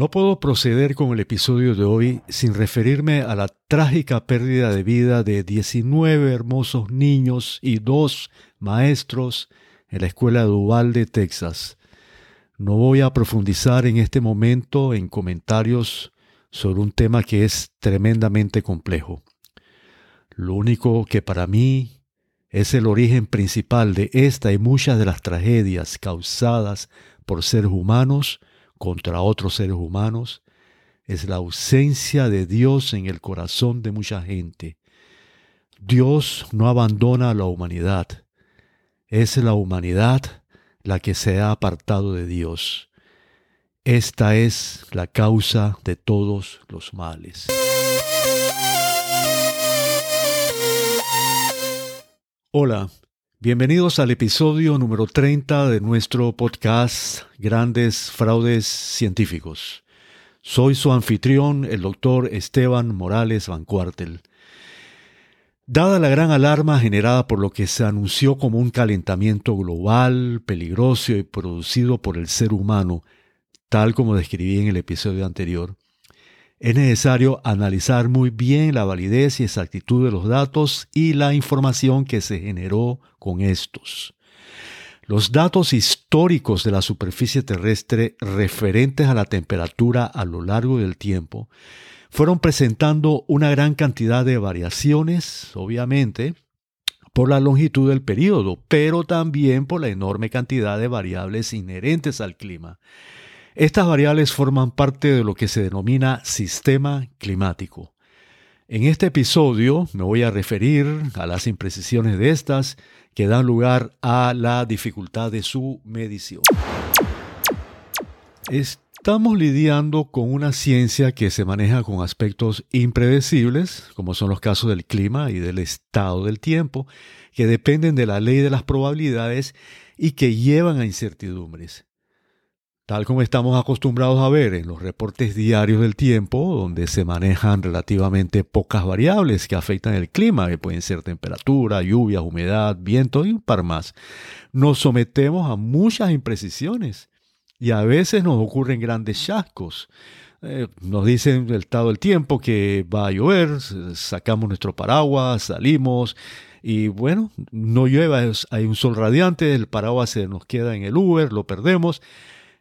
No puedo proceder con el episodio de hoy sin referirme a la trágica pérdida de vida de 19 hermosos niños y dos maestros en la escuela de Uvalde, Texas. No voy a profundizar en este momento en comentarios sobre un tema que es tremendamente complejo. Lo único que para mí es el origen principal de esta y muchas de las tragedias causadas por seres humanos contra otros seres humanos es la ausencia de Dios en el corazón de mucha gente. Dios no abandona a la humanidad. Es la humanidad la que se ha apartado de Dios. Esta es la causa de todos los males. Hola, Bienvenidos al episodio número 30 de nuestro podcast Grandes Fraudes Científicos. Soy su anfitrión, el doctor Esteban Morales Van Cuartel. Dada la gran alarma generada por lo que se anunció como un calentamiento global, peligroso y producido por el ser humano, tal como describí en el episodio anterior, es necesario analizar muy bien la validez y exactitud de los datos y la información que se generó con estos. Los datos históricos de la superficie terrestre referentes a la temperatura a lo largo del tiempo fueron presentando una gran cantidad de variaciones, obviamente, por la longitud del periodo, pero también por la enorme cantidad de variables inherentes al clima estas variables forman parte de lo que se denomina sistema climático. En este episodio me voy a referir a las imprecisiones de estas que dan lugar a la dificultad de su medición. Estamos lidiando con una ciencia que se maneja con aspectos impredecibles, como son los casos del clima y del estado del tiempo, que dependen de la ley de las probabilidades y que llevan a incertidumbres tal como estamos acostumbrados a ver en los reportes diarios del tiempo, donde se manejan relativamente pocas variables que afectan el clima, que pueden ser temperatura, lluvia, humedad, viento y un par más, nos sometemos a muchas imprecisiones y a veces nos ocurren grandes chascos. Eh, nos dicen el estado del tiempo que va a llover, sacamos nuestro paraguas, salimos y bueno, no llueve, hay un sol radiante, el paraguas se nos queda en el Uber, lo perdemos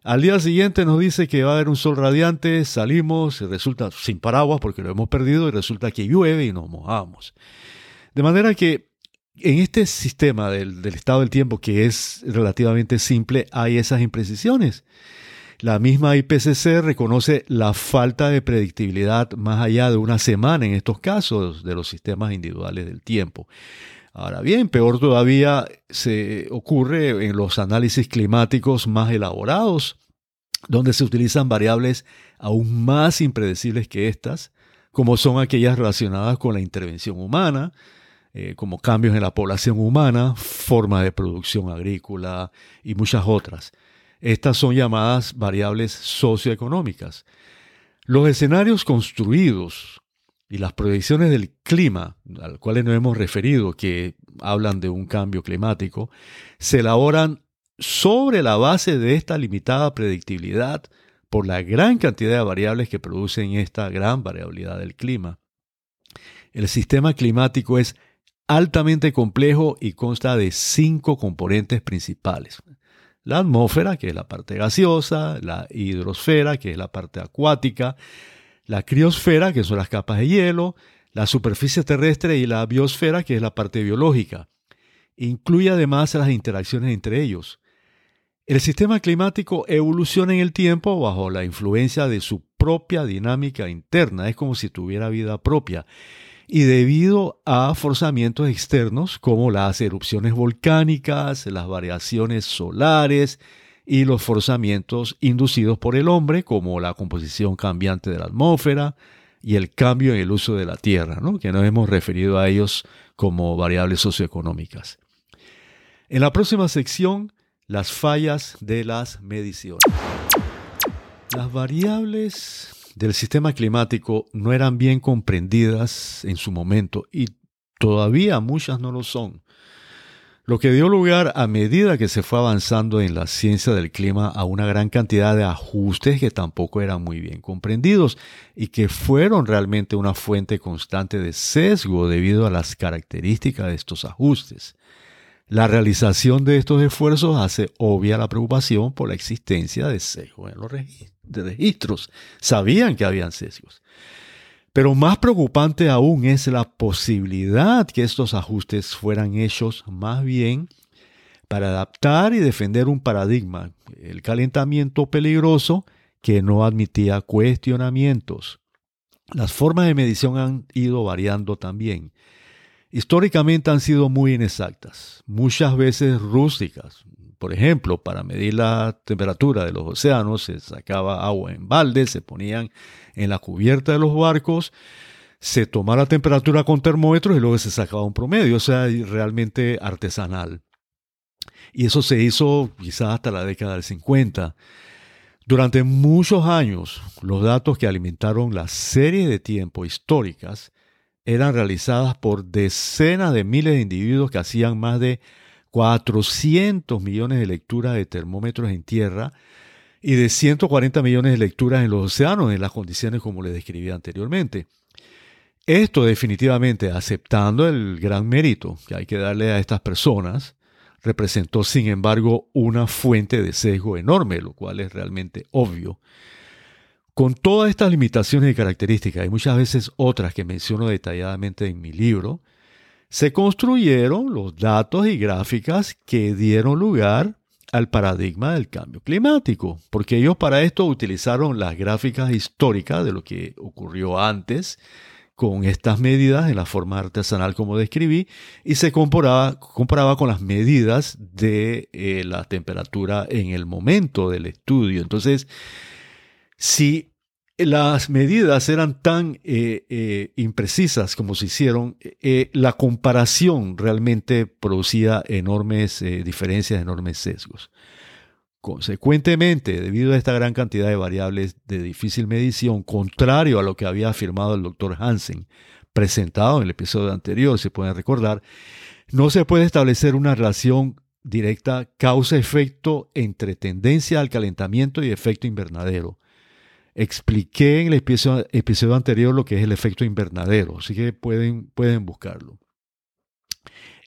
al día siguiente nos dice que va a haber un sol radiante, salimos y resulta sin paraguas porque lo hemos perdido y resulta que llueve y nos mojamos. De manera que en este sistema del, estado del tiempo que es relativamente simple hay esas imprecisiones. La misma IPCC reconoce la falta de predictibilidad más allá de una semana en estos casos de los sistemas individuales del tiempo. Ahora bien, peor todavía se ocurre en los análisis climáticos más elaborados, donde se utilizan variables aún más impredecibles que estas, como son aquellas relacionadas con la intervención humana, eh, como cambios en la población humana, forma de producción agrícola y muchas otras. Estas son llamadas variables socioeconómicas. Los escenarios construidos y las proyecciones del clima, al cual nos hemos referido, que hablan de un cambio climático, se elaboran sobre la base de esta limitada predictibilidad por la gran cantidad de variables que producen esta gran variabilidad del clima. El sistema climático es altamente complejo y consta de cinco componentes principales. La atmósfera, que es la parte gaseosa, la hidrosfera, que es la parte acuática, la criosfera, que son las capas de hielo, la superficie terrestre y la biosfera, que es la parte biológica. Incluye además las interacciones entre ellos. El sistema climático evoluciona en el tiempo bajo la influencia de su propia dinámica interna, es como si tuviera vida propia, y debido a forzamientos externos como las erupciones volcánicas, las variaciones solares, y los forzamientos inducidos por el hombre, como la composición cambiante de la atmósfera y el cambio en el uso de la tierra, que nos hemos referido a ellos como variables socioeconómicas. En la próxima sección, las fallas de las mediciones. Las variables del sistema climático no eran bien comprendidas en su momento y todavía muchas no lo son. Lo que dio lugar a medida que se fue avanzando en la ciencia del clima a una gran cantidad de ajustes que tampoco eran muy bien comprendidos y que fueron realmente una fuente constante de sesgo debido a las características de estos ajustes. La realización de estos esfuerzos hace obvia la preocupación por la existencia de sesgos en los registros. Sabían que habían sesgos. Pero más preocupante aún es la posibilidad que estos ajustes fueran hechos más bien para adaptar y defender un paradigma, el calentamiento peligroso que no admitía cuestionamientos. Las formas de medición han ido variando también. Históricamente han sido muy inexactas, muchas veces rústicas. Por ejemplo, para medir la temperatura de los océanos se sacaba agua en baldes, se ponían en la cubierta de los barcos, se tomaba la temperatura con termómetros y luego se sacaba un promedio, o sea, realmente artesanal. Y eso se hizo quizás hasta la década del 50. Durante muchos años, los datos que alimentaron la serie de tiempo históricas eran realizadas por decenas de miles de individuos que hacían más de 400 millones de lecturas de termómetros en tierra y de 140 millones de lecturas en los océanos en las condiciones como les describí anteriormente. Esto definitivamente, aceptando el gran mérito que hay que darle a estas personas, representó sin embargo una fuente de sesgo enorme, lo cual es realmente obvio. Con todas estas limitaciones y características, y muchas veces otras que menciono detalladamente en mi libro, se construyeron los datos y gráficas que dieron lugar al paradigma del cambio climático, porque ellos para esto utilizaron las gráficas históricas de lo que ocurrió antes con estas medidas en la forma artesanal como describí y se comparaba, comparaba con las medidas de eh, la temperatura en el momento del estudio. Entonces, si las medidas eran tan eh, eh, imprecisas como se hicieron, eh, la comparación realmente producía enormes diferencias, enormes sesgos. Consecuentemente, debido a esta gran cantidad de variables de difícil medición, contrario a lo que había afirmado el doctor Hansen, presentado en el episodio anterior, se pueden recordar, no se puede establecer una relación directa causa-efecto entre tendencia al calentamiento y efecto invernadero Expliqué en el episodio, anterior lo que es el efecto invernadero, así que pueden, pueden buscarlo.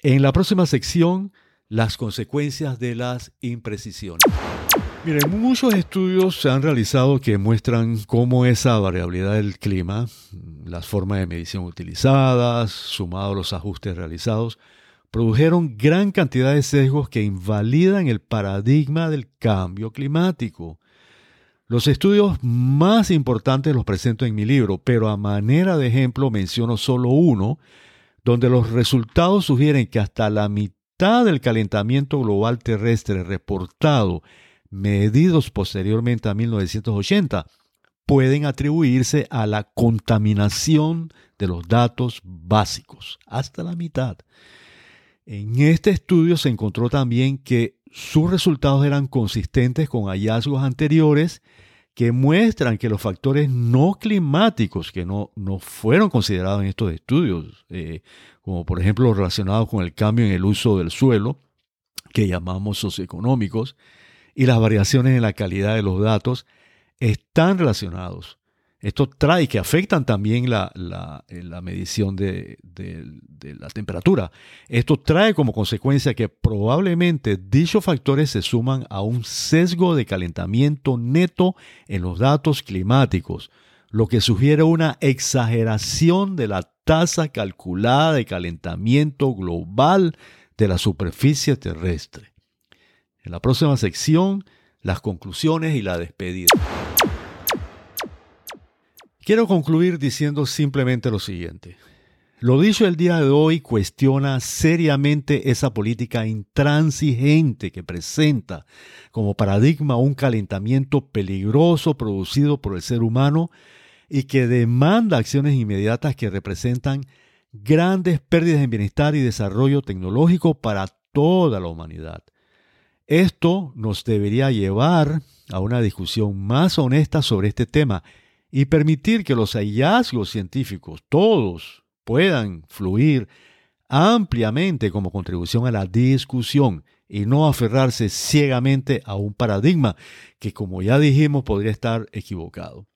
En la próxima sección, las consecuencias de las imprecisiones. Miren, muchos estudios se han realizado que muestran cómo esa variabilidad del clima, las formas de medición utilizadas, sumado a los ajustes realizados, produjeron gran cantidad de sesgos que invalidan el paradigma del cambio climático. Los estudios más importantes los presento en mi libro, pero a manera de ejemplo menciono solo uno, donde los resultados sugieren que hasta la mitad del calentamiento global terrestre reportado, medidos posteriormente a 1980, pueden atribuirse a la contaminación de los datos básicos, hasta la mitad. En este estudio se encontró también que sus resultados eran consistentes con hallazgos anteriores que muestran que los factores no climáticos que no, no fueron considerados en estos estudios, eh, como por ejemplo los relacionados con el cambio en el uso del suelo, que llamamos socioeconómicos, y las variaciones en la calidad de los datos, están relacionados esto trae que afectan también la, eh, medición de, de, la temperatura. Esto trae como consecuencia que probablemente dichos factores se suman a un sesgo de calentamiento neto en los datos climáticos, lo que sugiere una exageración de la tasa calculada de calentamiento global de la superficie terrestre. En la próxima sección, las conclusiones y la despedida. Quiero concluir diciendo simplemente lo siguiente. Lo dicho el día de hoy cuestiona seriamente esa política intransigente que presenta como paradigma un calentamiento peligroso producido por el ser humano y que demanda acciones inmediatas que representan grandes pérdidas en bienestar y desarrollo tecnológico para toda la humanidad. Esto nos debería llevar a una discusión más honesta sobre este tema y permitir que los hallazgos científicos, todos, puedan fluir ampliamente como contribución a la discusión y no aferrarse ciegamente a un paradigma que, como ya dijimos, podría estar equivocado.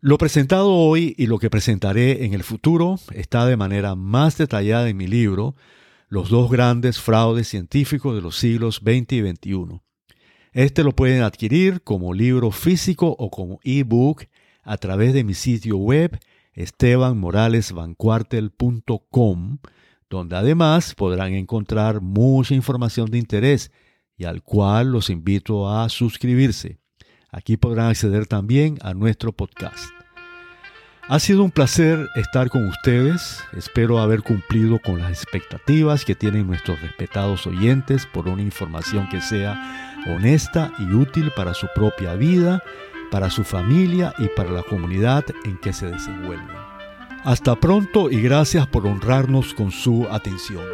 Lo presentado hoy y lo que presentaré en el futuro está de manera más detallada en mi libro, Los dos grandes fraudes científicos de los siglos XX y XXI. Este lo pueden adquirir como libro físico o como ebook a través de mi sitio web estebanmoralesvancuartel.com, donde además podrán encontrar mucha información de interés y al cual los invito a suscribirse. Aquí podrán acceder también a nuestro podcast. Ha sido un placer estar con ustedes. Espero haber cumplido con las expectativas que tienen nuestros respetados oyentes por una información que sea honesta y útil para su propia vida para su familia y para la comunidad en que se desenvuelven. Hasta pronto y gracias por honrarnos con su atención.